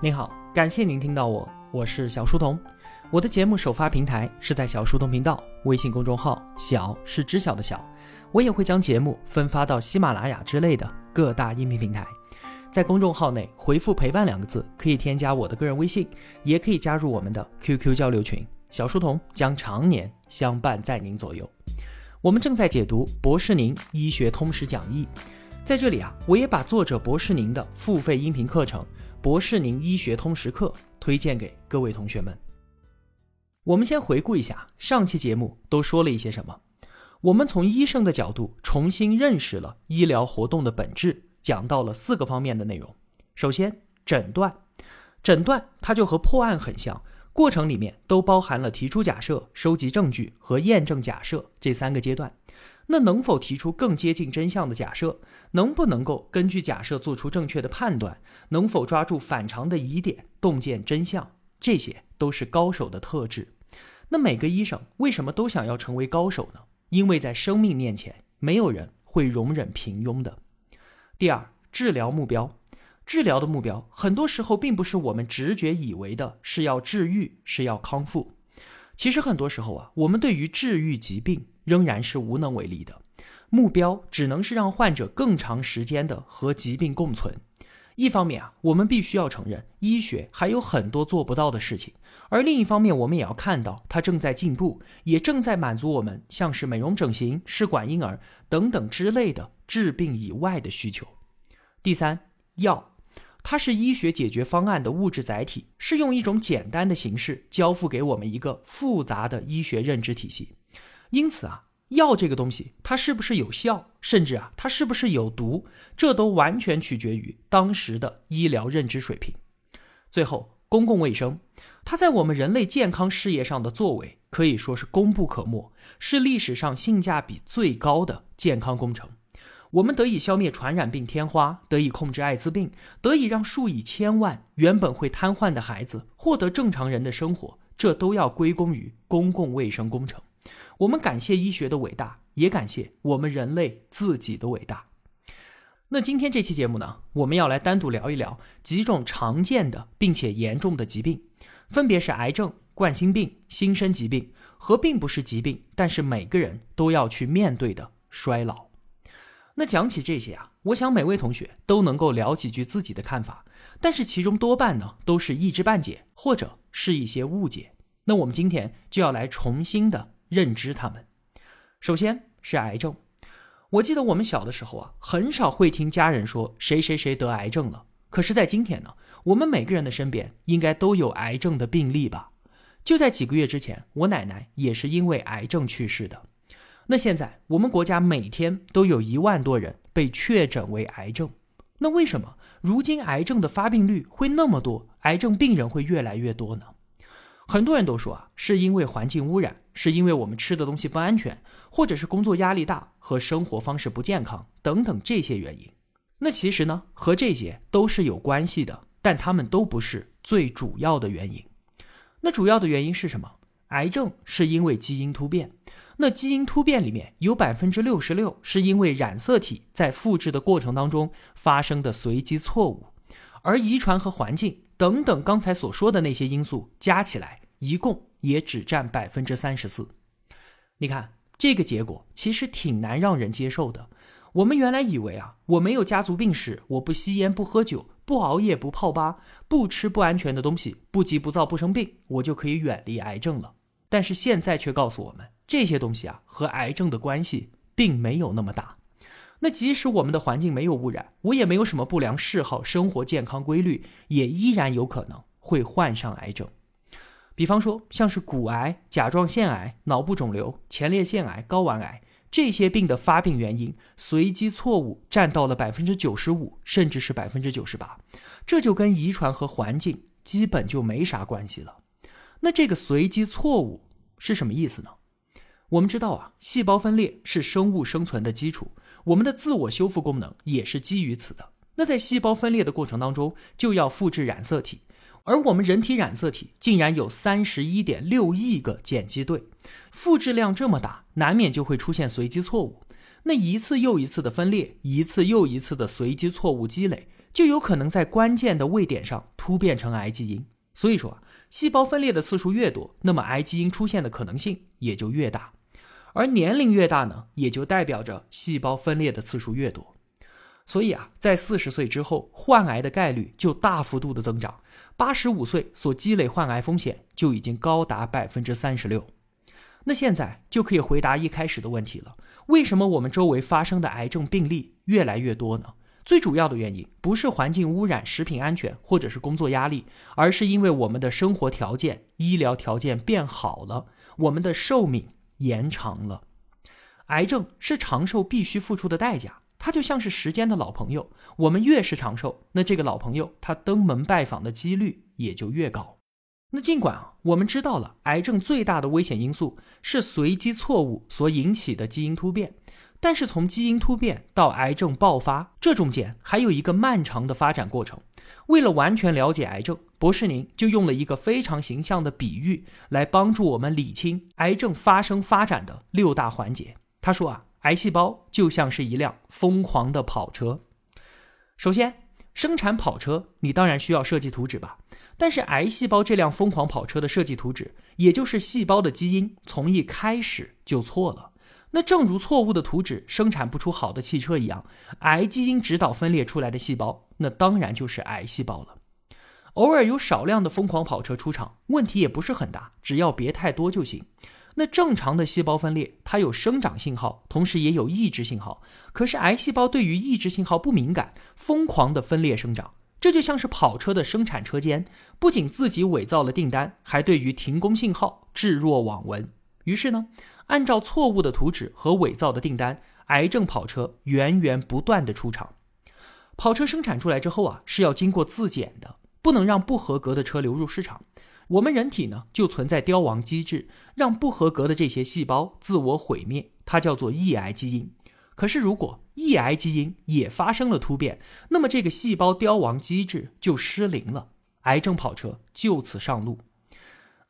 您好，感谢您听到我，我是小书童。我的节目首发平台是在小书童频道微信公众号，小是知晓的小。我也会将节目分发到喜马拉雅之类的各大音频平台。在公众号内回复“陪伴”两个字，可以添加我的个人微信，也可以加入我们的 QQ 交流群。小书童将常年相伴在您左右。我们正在解读博士宁医学通识讲义，在这里啊，我也把作者博士宁的付费音频课程。博士宁医学通识课推荐给各位同学们。我们先回顾一下上期节目都说了一些什么。我们从医生的角度重新认识了医疗活动的本质，讲到了四个方面的内容。首先，诊断，诊断它就和破案很像，过程里面都包含了提出假设、收集证据和验证假设这三个阶段。那能否提出更接近真相的假设？能不能够根据假设做出正确的判断？能否抓住反常的疑点，洞见真相？这些都是高手的特质。那每个医生为什么都想要成为高手呢？因为在生命面前，没有人会容忍平庸的。第二，治疗目标，治疗的目标很多时候并不是我们直觉以为的是要治愈，是要康复。其实很多时候啊，我们对于治愈疾病仍然是无能为力的，目标只能是让患者更长时间的和疾病共存。一方面啊，我们必须要承认医学还有很多做不到的事情，而另一方面，我们也要看到它正在进步，也正在满足我们像是美容整形、试管婴儿等等之类的治病以外的需求。第三，药。它是医学解决方案的物质载体，是用一种简单的形式交付给我们一个复杂的医学认知体系。因此啊，药这个东西它是不是有效，甚至啊它是不是有毒，这都完全取决于当时的医疗认知水平。最后，公共卫生，它在我们人类健康事业上的作为可以说是功不可没，是历史上性价比最高的健康工程。我们得以消灭传染病天花，得以控制艾滋病，得以让数以千万原本会瘫痪的孩子获得正常人的生活，这都要归功于公共卫生工程。我们感谢医学的伟大，也感谢我们人类自己的伟大。那今天这期节目呢，我们要来单独聊一聊几种常见的并且严重的疾病，分别是癌症、冠心病、新生疾病和并不是疾病，但是每个人都要去面对的衰老。那讲起这些啊，我想每位同学都能够聊几句自己的看法，但是其中多半呢都是一知半解，或者是一些误解。那我们今天就要来重新的认知他们。首先是癌症，我记得我们小的时候啊，很少会听家人说谁谁谁得癌症了。可是，在今天呢，我们每个人的身边应该都有癌症的病例吧？就在几个月之前，我奶奶也是因为癌症去世的。那现在我们国家每天都有一万多人被确诊为癌症，那为什么如今癌症的发病率会那么多，癌症病人会越来越多呢？很多人都说啊，是因为环境污染，是因为我们吃的东西不安全，或者是工作压力大和生活方式不健康等等这些原因。那其实呢，和这些都是有关系的，但他们都不是最主要的原因。那主要的原因是什么？癌症是因为基因突变。那基因突变里面有百分之六十六是因为染色体在复制的过程当中发生的随机错误，而遗传和环境等等刚才所说的那些因素加起来，一共也只占百分之三十四。你看这个结果其实挺难让人接受的。我们原来以为啊，我没有家族病史，我不吸烟不喝酒不熬夜不泡吧，不吃不安全的东西，不急不躁不生病，我就可以远离癌症了。但是现在却告诉我们。这些东西啊，和癌症的关系并没有那么大。那即使我们的环境没有污染，我也没有什么不良嗜好，生活健康规律，也依然有可能会患上癌症。比方说，像是骨癌、甲状腺癌、脑部肿瘤、前列腺癌、睾丸癌这些病的发病原因，随机错误占到了百分之九十五，甚至是百分之九十八。这就跟遗传和环境基本就没啥关系了。那这个随机错误是什么意思呢？我们知道啊，细胞分裂是生物生存的基础，我们的自我修复功能也是基于此的。那在细胞分裂的过程当中，就要复制染色体，而我们人体染色体竟然有三十一点六亿个碱基对，复制量这么大，难免就会出现随机错误。那一次又一次的分裂，一次又一次的随机错误积累，就有可能在关键的位点上突。变成癌基因。所以说啊，细胞分裂的次数越多，那么癌基因出现的可能性也就越大。而年龄越大呢，也就代表着细胞分裂的次数越多。所以啊，在四十岁之后，患癌的概率就大幅度的增长。八十五岁所积累患癌风险就已经高达百分之三十六。那现在就可以回答一开始的问题了：为什么我们周围发生的癌症病例越来越多呢？最主要的原因不是环境污染、食品安全或者是工作压力，而是因为我们的生活条件、医疗条件变好了，我们的寿命延长了。癌症是长寿必须付出的代价。它就像是时间的老朋友，我们越是长寿，那这个老朋友他登门拜访的几率也就越高。那尽管啊，我们知道了癌症最大的危险因素是随机错误所引起的基因突变，但是从基因突变到癌症爆发，这中间还有一个漫长的发展过程。为了完全了解癌症，博士您就用了一个非常形象的比喻来帮助我们理清癌症发生发展的六大环节。他说啊。癌细胞就像是一辆疯狂的跑车。首先，生产跑车，你当然需要设计图纸吧？但是，癌细胞这辆疯狂跑车的设计图纸，也就是细胞的基因，从一开始就错了。那正如错误的图纸生产不出好的汽车一样，癌基因指导分裂出来的细胞，那当然就是癌细胞了。偶尔有少量的疯狂跑车出场，问题也不是很大，只要别太多就行。那正常的细胞分裂，它有生长信号，同时也有抑制信号。可是癌细胞对于抑制信号不敏感，疯狂的分裂生长。这就像是跑车的生产车间，不仅自己伪造了订单，还对于停工信号置若罔闻。于是呢，按照错误的图纸和伪造的订单，癌症跑车源源不断的出厂。跑车生产出来之后啊，是要经过自检的，不能让不合格的车流入市场。我们人体呢，就存在凋亡机制，让不合格的这些细胞自我毁灭，它叫做抑癌基因。可是，如果抑癌基因也发生了突变，那么这个细胞凋亡机制就失灵了，癌症跑车就此上路。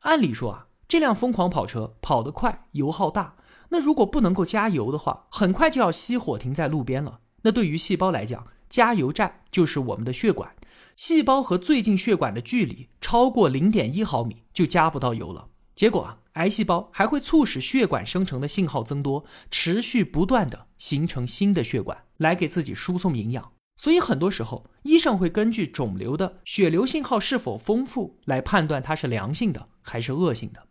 按理说啊，这辆疯狂跑车跑得快，油耗大，那如果不能够加油的话，很快就要熄火停在路边了。那对于细胞来讲，加油站就是我们的血管。细胞和最近血管的距离超过零点一毫米，就加不到油了。结果啊，癌细胞还会促使血管生成的信号增多，持续不断的形成新的血管来给自己输送营养。所以很多时候，医生会根据肿瘤的血流信号是否丰富来判断它是良性的还是恶性的。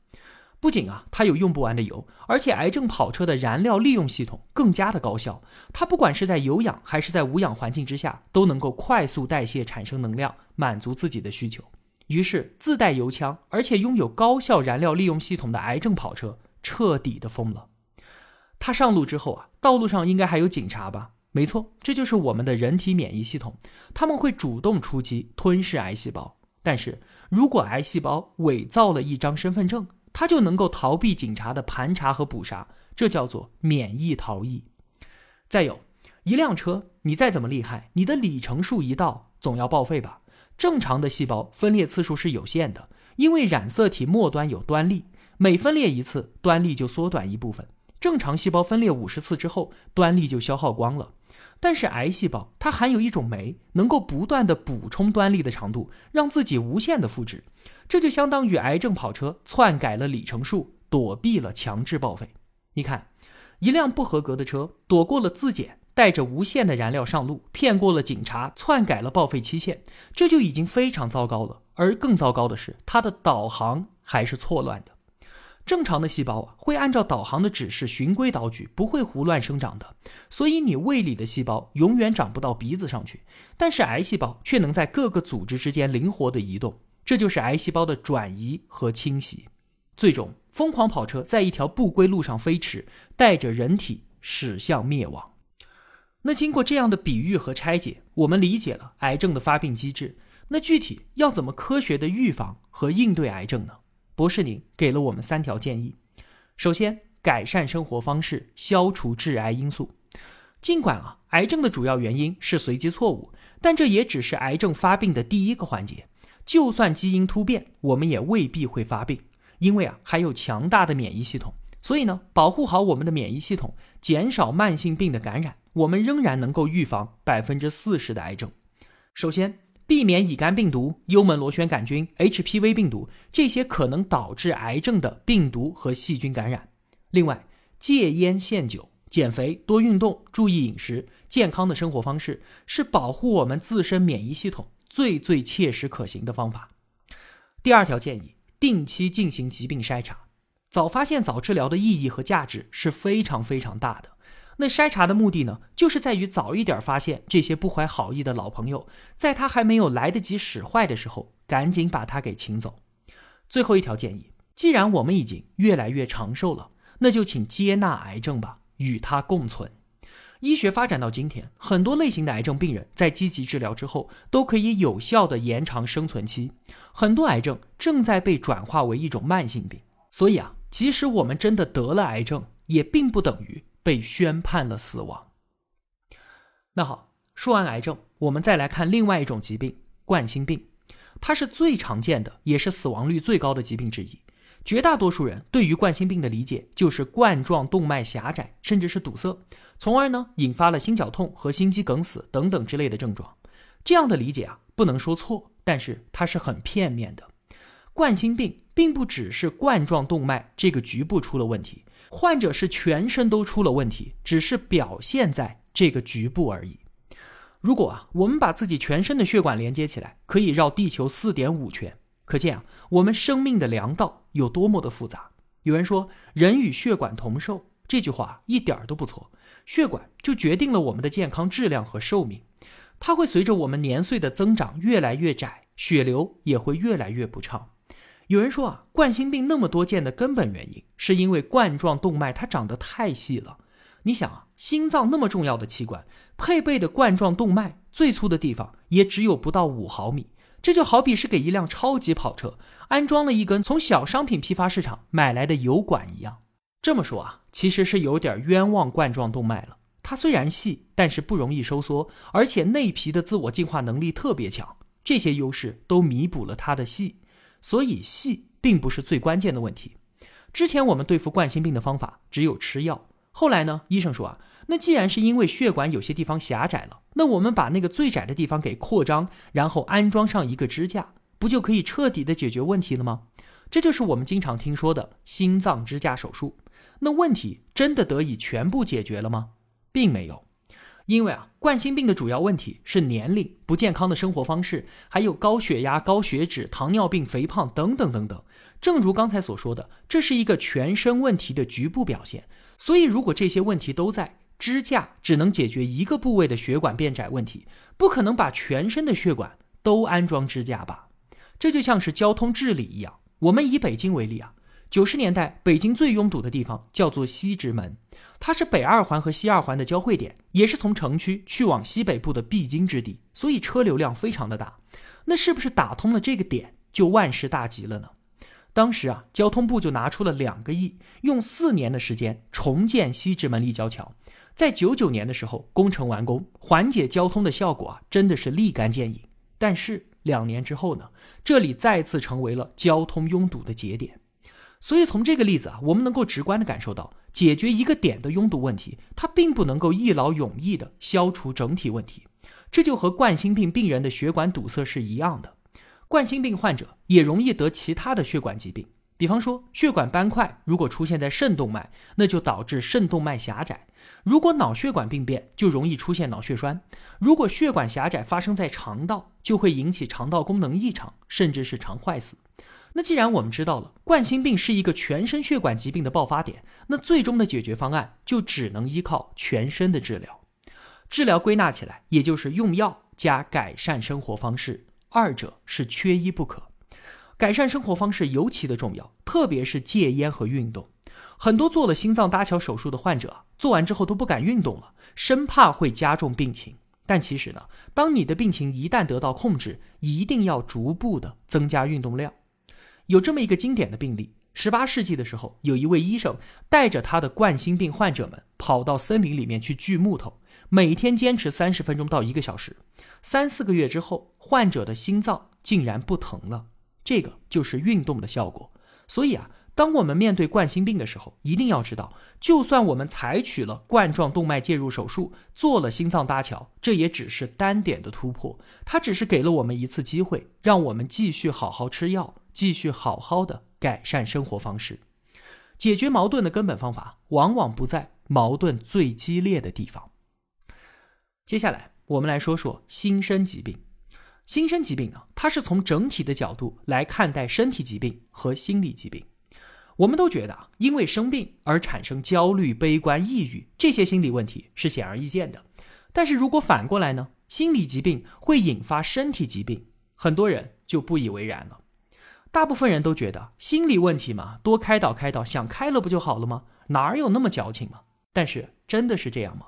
不仅啊，它有用不完的油，而且癌症跑车的燃料利用系统更加的高效。它不管是在有氧还是在无氧环境之下，都能够快速代谢产生能量，满足自己的需求。于是自带油枪，而且拥有高效燃料利用系统的癌症跑车彻底的疯了。它上路之后啊，道路上应该还有警察吧？没错，这就是我们的人体免疫系统，他们会主动出击吞噬癌细胞。但是如果癌细胞伪造了一张身份证，他就能够逃避警察的盘查和捕杀，这叫做免疫逃逸。再有，一辆车你再怎么厉害，你的里程数一到，总要报废吧？正常的细胞分裂次数是有限的，因为染色体末端有端粒，每分裂一次，端粒就缩短一部分。正常细胞分裂五十次之后，端粒就消耗光了。但是癌细胞它含有一种酶，能够不断的补充端粒的长度，让自己无限的复制。这就相当于癌症跑车篡改了里程数，躲避了强制报废。你看，一辆不合格的车躲过了自检，带着无限的燃料上路，骗过了警察，篡改了报废期限，这就已经非常糟糕了。而更糟糕的是，它的导航还是错乱的。正常的细胞，会按照导航的指示循规蹈矩，不会胡乱生长的。所以你胃里的细胞永远长不到鼻子上去，但是癌细胞却能在各个组织之间灵活的移动。这就是癌细胞的转移和侵袭。最终，疯狂跑车在一条不归路上飞驰，带着人体驶向灭亡。那经过这样的比喻和拆解，我们理解了癌症的发病机制。那具体要怎么科学的预防和应对癌症呢？博士，您给了我们三条建议。首先，改善生活方式，消除致癌因素。尽管啊，癌症的主要原因是随机错误，但这也只是癌症发病的第一个环节。就算基因突变，我们也未必会发病，因为啊，还有强大的免疫系统。所以呢，保护好我们的免疫系统，减少慢性病的感染，我们仍然能够预防百分之四十的癌症。首先。避免乙肝病毒、幽门螺旋杆菌、HPV 病毒这些可能导致癌症的病毒和细菌感染。另外，戒烟限酒、减肥、多运动、注意饮食、健康的生活方式，是保护我们自身免疫系统最最切实可行的方法。第二条建议：定期进行疾病筛查，早发现、早治疗的意义和价值是非常非常大的。那筛查的目的呢，就是在于早一点发现这些不怀好意的老朋友，在他还没有来得及使坏的时候，赶紧把他给请走。最后一条建议，既然我们已经越来越长寿了，那就请接纳癌症吧，与它共存。医学发展到今天，很多类型的癌症病人在积极治疗之后，都可以有效的延长生存期。很多癌症正在被转化为一种慢性病，所以啊，即使我们真的得了癌症，也并不等于。被宣判了死亡。那好，说完癌症，我们再来看另外一种疾病——冠心病。它是最常见的，也是死亡率最高的疾病之一。绝大多数人对于冠心病的理解就是冠状动脉狭窄，甚至是堵塞，从而呢引发了心绞痛和心肌梗死等等之类的症状。这样的理解啊，不能说错，但是它是很片面的。冠心病并不只是冠状动脉这个局部出了问题。患者是全身都出了问题，只是表现在这个局部而已。如果啊，我们把自己全身的血管连接起来，可以绕地球四点五圈。可见啊，我们生命的粮道有多么的复杂。有人说“人与血管同寿”，这句话一点都不错。血管就决定了我们的健康质量和寿命，它会随着我们年岁的增长越来越窄，血流也会越来越不畅。有人说啊，冠心病那么多见的根本原因，是因为冠状动脉它长得太细了。你想啊，心脏那么重要的器官，配备的冠状动脉最粗的地方也只有不到五毫米，这就好比是给一辆超级跑车安装了一根从小商品批发市场买来的油管一样。这么说啊，其实是有点冤枉冠状动脉了。它虽然细，但是不容易收缩，而且内皮的自我净化能力特别强，这些优势都弥补了它的细。所以细并不是最关键的问题。之前我们对付冠心病的方法只有吃药。后来呢，医生说啊，那既然是因为血管有些地方狭窄了，那我们把那个最窄的地方给扩张，然后安装上一个支架，不就可以彻底的解决问题了吗？这就是我们经常听说的心脏支架手术。那问题真的得以全部解决了吗？并没有。因为啊，冠心病的主要问题是年龄、不健康的生活方式，还有高血压、高血脂、糖尿病、肥胖等等等等。正如刚才所说的，这是一个全身问题的局部表现。所以，如果这些问题都在，支架只能解决一个部位的血管变窄问题，不可能把全身的血管都安装支架吧？这就像是交通治理一样。我们以北京为例啊，九十年代北京最拥堵的地方叫做西直门。它是北二环和西二环的交汇点，也是从城区去往西北部的必经之地，所以车流量非常的大。那是不是打通了这个点就万事大吉了呢？当时啊，交通部就拿出了两个亿，用四年的时间重建西直门立交桥，在九九年的时候工程完工，缓解交通的效果啊，真的是立竿见影。但是两年之后呢，这里再次成为了交通拥堵的节点。所以从这个例子啊，我们能够直观的感受到。解决一个点的拥堵问题，它并不能够一劳永逸地消除整体问题。这就和冠心病病人的血管堵塞是一样的。冠心病患者也容易得其他的血管疾病，比方说血管斑块，如果出现在肾动脉，那就导致肾动脉狭窄；如果脑血管病变，就容易出现脑血栓；如果血管狭窄发生在肠道，就会引起肠道功能异常，甚至是肠坏死。那既然我们知道了冠心病是一个全身血管疾病的爆发点，那最终的解决方案就只能依靠全身的治疗。治疗归纳起来，也就是用药加改善生活方式，二者是缺一不可。改善生活方式尤其的重要，特别是戒烟和运动。很多做了心脏搭桥手术的患者，做完之后都不敢运动了，生怕会加重病情。但其实呢，当你的病情一旦得到控制，一定要逐步的增加运动量。有这么一个经典的病例：十八世纪的时候，有一位医生带着他的冠心病患者们跑到森林里面去锯木头，每天坚持三十分钟到一个小时。三四个月之后，患者的心脏竟然不疼了。这个就是运动的效果。所以啊，当我们面对冠心病的时候，一定要知道，就算我们采取了冠状动脉介入手术，做了心脏搭桥，这也只是单点的突破，它只是给了我们一次机会，让我们继续好好吃药，继续好好的改善生活方式。解决矛盾的根本方法，往往不在矛盾最激烈的地方。接下来，我们来说说心身疾病。心身疾病呢，它是从整体的角度来看待身体疾病和心理疾病。我们都觉得啊，因为生病而产生焦虑、悲观、抑郁这些心理问题是显而易见的。但是如果反过来呢，心理疾病会引发身体疾病，很多人就不以为然了。大部分人都觉得心理问题嘛，多开导开导，想开了不就好了吗？哪有那么矫情嘛？但是真的是这样吗？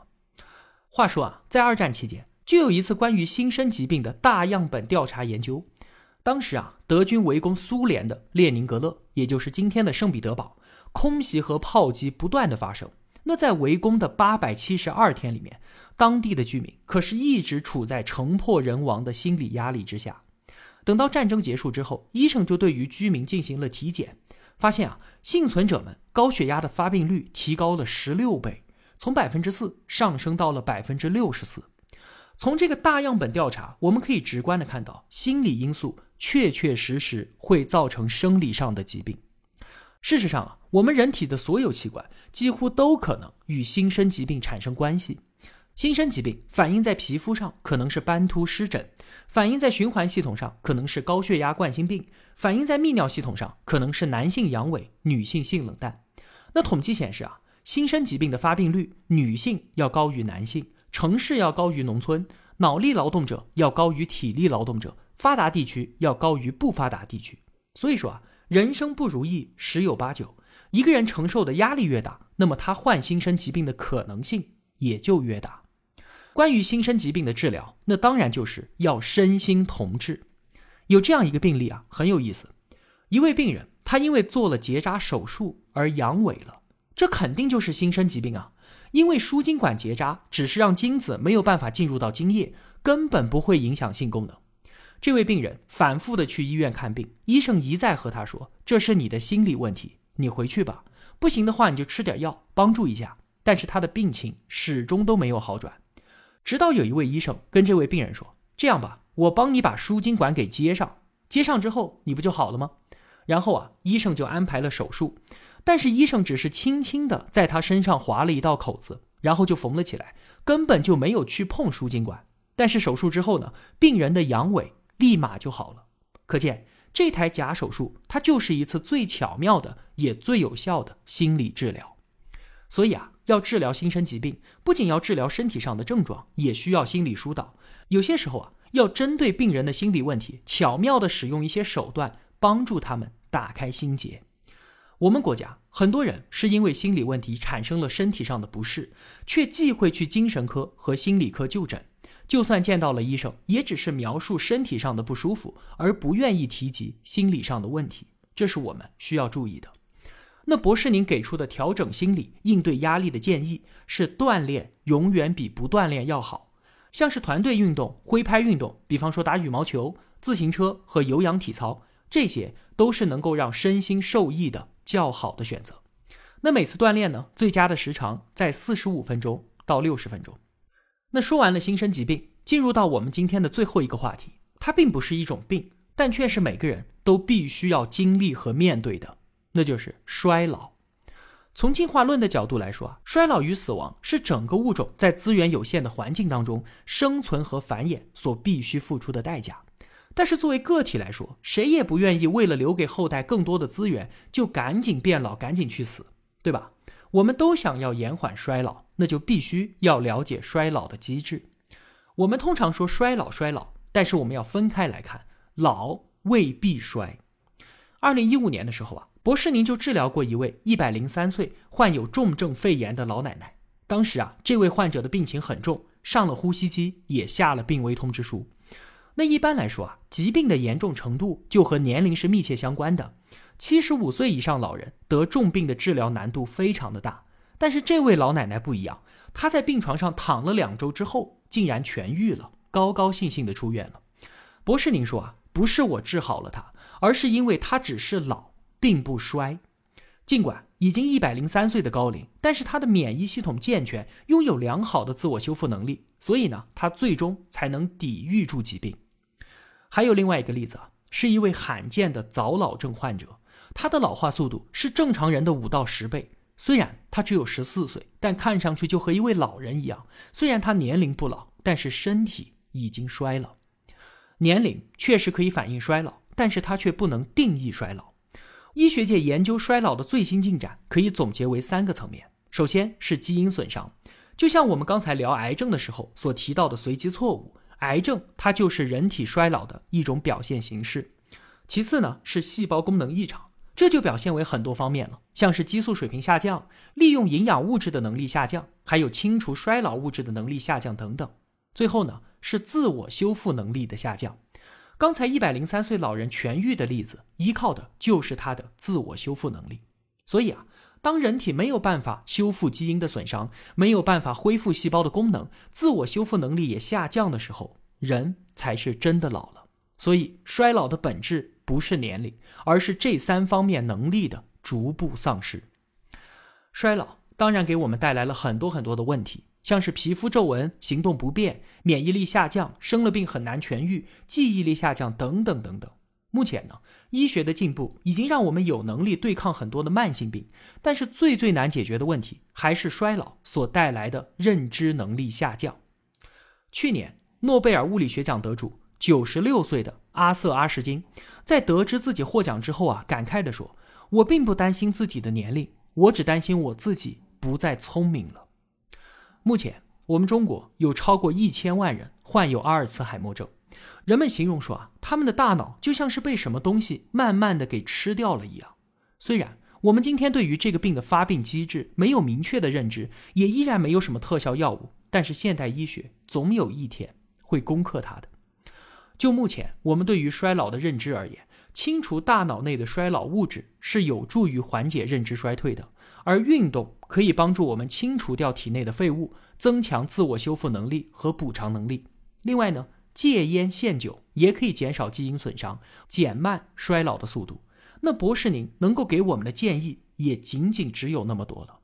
话说啊，在二战期间，就有一次关于心身疾病的大样本调查研究。当时啊，德军围攻苏联的列宁格勒，也就是今天的圣彼得堡，空袭和炮击不断的发生。那在围攻的八百七十二天里面，当地的居民可是一直处在城破人亡的心理压力之下。等到战争结束之后，医生就对于居民进行了体检，发现啊，幸存者们高血压的发病率提高了十六倍，从百分之四上升到了百分之六十四。从这个大样本调查，我们可以直观的看到，心理因素确确实实会造成生理上的疾病。事实上啊，我们人体的所有器官几乎都可能与心身疾病产生关系。心身疾病反映在皮肤上，可能是斑秃湿疹；反映在循环系统上，可能是高血压、冠心病；反映在泌尿系统上，可能是男性阳痿、女性性冷淡。那统计显示啊，心身疾病的发病率，女性要高于男性。城市要高于农村，脑力劳动者要高于体力劳动者，发达地区要高于不发达地区。所以说啊，人生不如意十有八九。一个人承受的压力越大，那么他患心身疾病的可能性也就越大。关于心身疾病的治疗，那当然就是要身心同治。有这样一个病例啊，很有意思。一位病人，他因为做了结扎手术而阳痿了，这肯定就是心身疾病啊。因为输精管结扎只是让精子没有办法进入到精液，根本不会影响性功能。这位病人反复的去医院看病，医生一再和他说：“这是你的心理问题，你回去吧。不行的话，你就吃点药帮助一下。”但是他的病情始终都没有好转。直到有一位医生跟这位病人说：“这样吧，我帮你把输精管给接上，接上之后你不就好了吗？”然后啊，医生就安排了手术。但是医生只是轻轻的在他身上划了一道口子，然后就缝了起来，根本就没有去碰输精管。但是手术之后呢，病人的阳痿立马就好了。可见这台假手术，它就是一次最巧妙的也最有效的心理治疗。所以啊，要治疗心身疾病，不仅要治疗身体上的症状，也需要心理疏导。有些时候啊，要针对病人的心理问题，巧妙的使用一些手段，帮助他们打开心结。我们国家很多人是因为心理问题产生了身体上的不适，却忌讳去精神科和心理科就诊。就算见到了医生，也只是描述身体上的不舒服，而不愿意提及心理上的问题。这是我们需要注意的。那博士，您给出的调整心理、应对压力的建议是：锻炼永远比不锻炼要好。像是团队运动、挥拍运动，比方说打羽毛球、自行车和有氧体操，这些都是能够让身心受益的。较好的选择。那每次锻炼呢，最佳的时长在四十五分钟到六十分钟。那说完了心身疾病，进入到我们今天的最后一个话题，它并不是一种病，但却是每个人都必须要经历和面对的，那就是衰老。从进化论的角度来说啊，衰老与死亡是整个物种在资源有限的环境当中生存和繁衍所必须付出的代价。但是作为个体来说，谁也不愿意为了留给后代更多的资源，就赶紧变老，赶紧去死，对吧？我们都想要延缓衰老，那就必须要了解衰老的机制。我们通常说衰老，衰老，但是我们要分开来看，老未必衰。二零一五年的时候啊，博士您就治疗过一位一百零三岁患有重症肺炎的老奶奶。当时啊，这位患者的病情很重，上了呼吸机，也下了病危通知书。那一般来说啊，疾病的严重程度就和年龄是密切相关的。七十五岁以上老人得重病的治疗难度非常的大，但是这位老奶奶不一样，她在病床上躺了两周之后，竟然痊愈了，高高兴兴的出院了。博士，您说啊，不是我治好了她，而是因为她只是老，并不衰。尽管已经一百零三岁的高龄，但是他的免疫系统健全，拥有良好的自我修复能力，所以呢，他最终才能抵御住疾病。还有另外一个例子啊，是一位罕见的早老症患者，他的老化速度是正常人的五到十倍。虽然他只有十四岁，但看上去就和一位老人一样。虽然他年龄不老，但是身体已经衰老。年龄确实可以反映衰老，但是它却不能定义衰老。医学界研究衰老的最新进展可以总结为三个层面：首先是基因损伤，就像我们刚才聊癌症的时候所提到的随机错误，癌症它就是人体衰老的一种表现形式。其次呢是细胞功能异常。这就表现为很多方面了，像是激素水平下降、利用营养物质的能力下降，还有清除衰老物质的能力下降等等。最后呢，是自我修复能力的下降。刚才一百零三岁老人痊愈的例子，依靠的就是他的自我修复能力。所以啊，当人体没有办法修复基因的损伤，没有办法恢复细胞的功能，自我修复能力也下降的时候，人才是真的老了。所以，衰老的本质。不是年龄，而是这三方面能力的逐步丧失。衰老当然给我们带来了很多很多的问题，像是皮肤皱纹、行动不便、免疫力下降、生了病很难痊愈、记忆力下降等等等等。目前呢，医学的进步已经让我们有能力对抗很多的慢性病，但是最最难解决的问题还是衰老所带来的认知能力下降。去年诺贝尔物理学奖得主九十六岁的阿瑟阿什金。在得知自己获奖之后啊，感慨地说：“我并不担心自己的年龄，我只担心我自己不再聪明了。”目前，我们中国有超过一千万人患有阿尔茨海默症，人们形容说啊，他们的大脑就像是被什么东西慢慢的给吃掉了一样。虽然我们今天对于这个病的发病机制没有明确的认知，也依然没有什么特效药物，但是现代医学总有一天会攻克它的。就目前我们对于衰老的认知而言，清除大脑内的衰老物质是有助于缓解认知衰退的，而运动可以帮助我们清除掉体内的废物，增强自我修复能力和补偿能力。另外呢，戒烟限酒也可以减少基因损伤，减慢衰老的速度。那博士您能够给我们的建议也仅仅只有那么多了。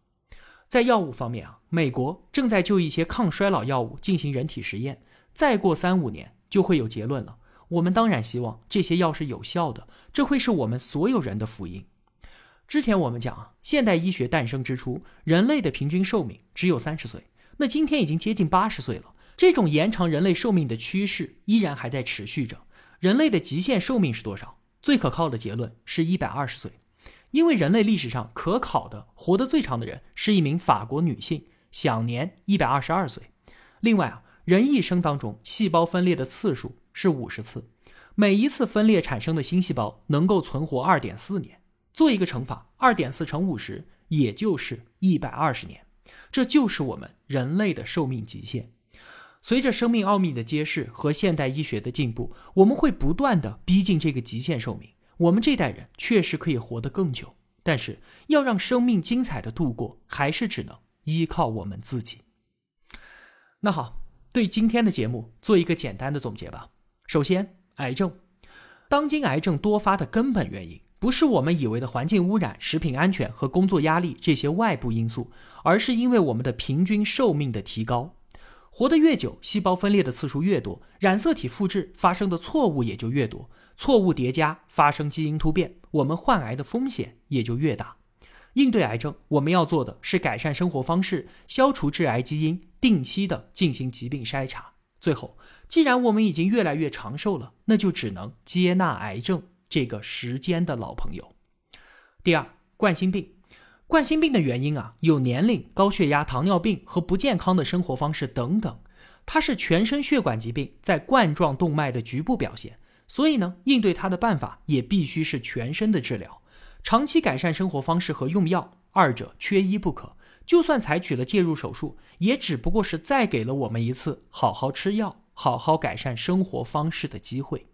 在药物方面啊，美国正在就一些抗衰老药物进行人体实验，再过三五年。就会有结论了。我们当然希望这些药是有效的，这会是我们所有人的福音。之前我们讲啊，现代医学诞生之初，人类的平均寿命只有三十岁，那今天已经接近八十岁了。这种延长人类寿命的趋势依然还在持续着。人类的极限寿命是多少？最可靠的结论是一百二十岁，因为人类历史上可考的活得最长的人是一名法国女性，享年一百二十二岁。另外啊。人一生当中，细胞分裂的次数是五十次，每一次分裂产生的新细胞能够存活二点四年。做一个乘法，二点四乘五十，也就是一百二十年。这就是我们人类的寿命极限。随着生命奥秘的揭示和现代医学的进步，我们会不断的逼近这个极限寿命。我们这代人确实可以活得更久，但是要让生命精彩的度过，还是只能依靠我们自己。那好。对今天的节目做一个简单的总结吧。首先，癌症，当今癌症多发的根本原因，不是我们以为的环境污染、食品安全和工作压力这些外部因素，而是因为我们的平均寿命的提高。活得越久，细胞分裂的次数越多，染色体复制发生的错误也就越多，错误叠加发生基因突变，我们患癌的风险也就越大。应对癌症，我们要做的是改善生活方式，消除致癌基因，定期的进行疾病筛查。最后，既然我们已经越来越长寿了，那就只能接纳癌症这个时间的老朋友。第二，冠心病，冠心病的原因啊，有年龄、高血压、糖尿病和不健康的生活方式等等，它是全身血管疾病在冠状动脉的局部表现，所以呢，应对它的办法也必须是全身的治疗。长期改善生活方式和用药，二者缺一不可。就算采取了介入手术，也只不过是再给了我们一次好好吃药、好好改善生活方式的机会。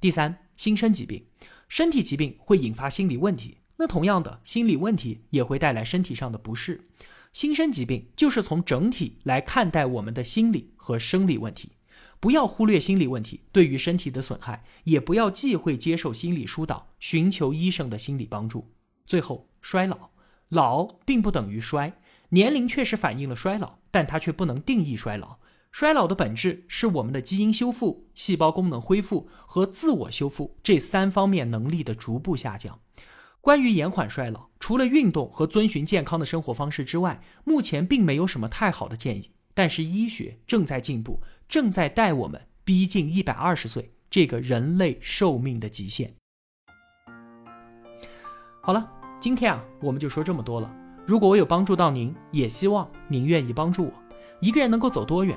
第三，心身疾病，身体疾病会引发心理问题，那同样的心理问题也会带来身体上的不适。心身疾病就是从整体来看待我们的心理和生理问题。不要忽略心理问题对于身体的损害，也不要忌讳接受心理疏导，寻求医生的心理帮助。最后，衰老，老并不等于衰，年龄确实反映了衰老，但它却不能定义衰老。衰老的本质是我们的基因修复、细胞功能恢复和自我修复这三方面能力的逐步下降。关于延缓衰老，除了运动和遵循健康的生活方式之外，目前并没有什么太好的建议。但是医学正在进步，正在带我们逼近一百二十岁这个人类寿命的极限。好了，今天啊，我们就说这么多了。如果我有帮助到您，也希望您愿意帮助我。一个人能够走多远，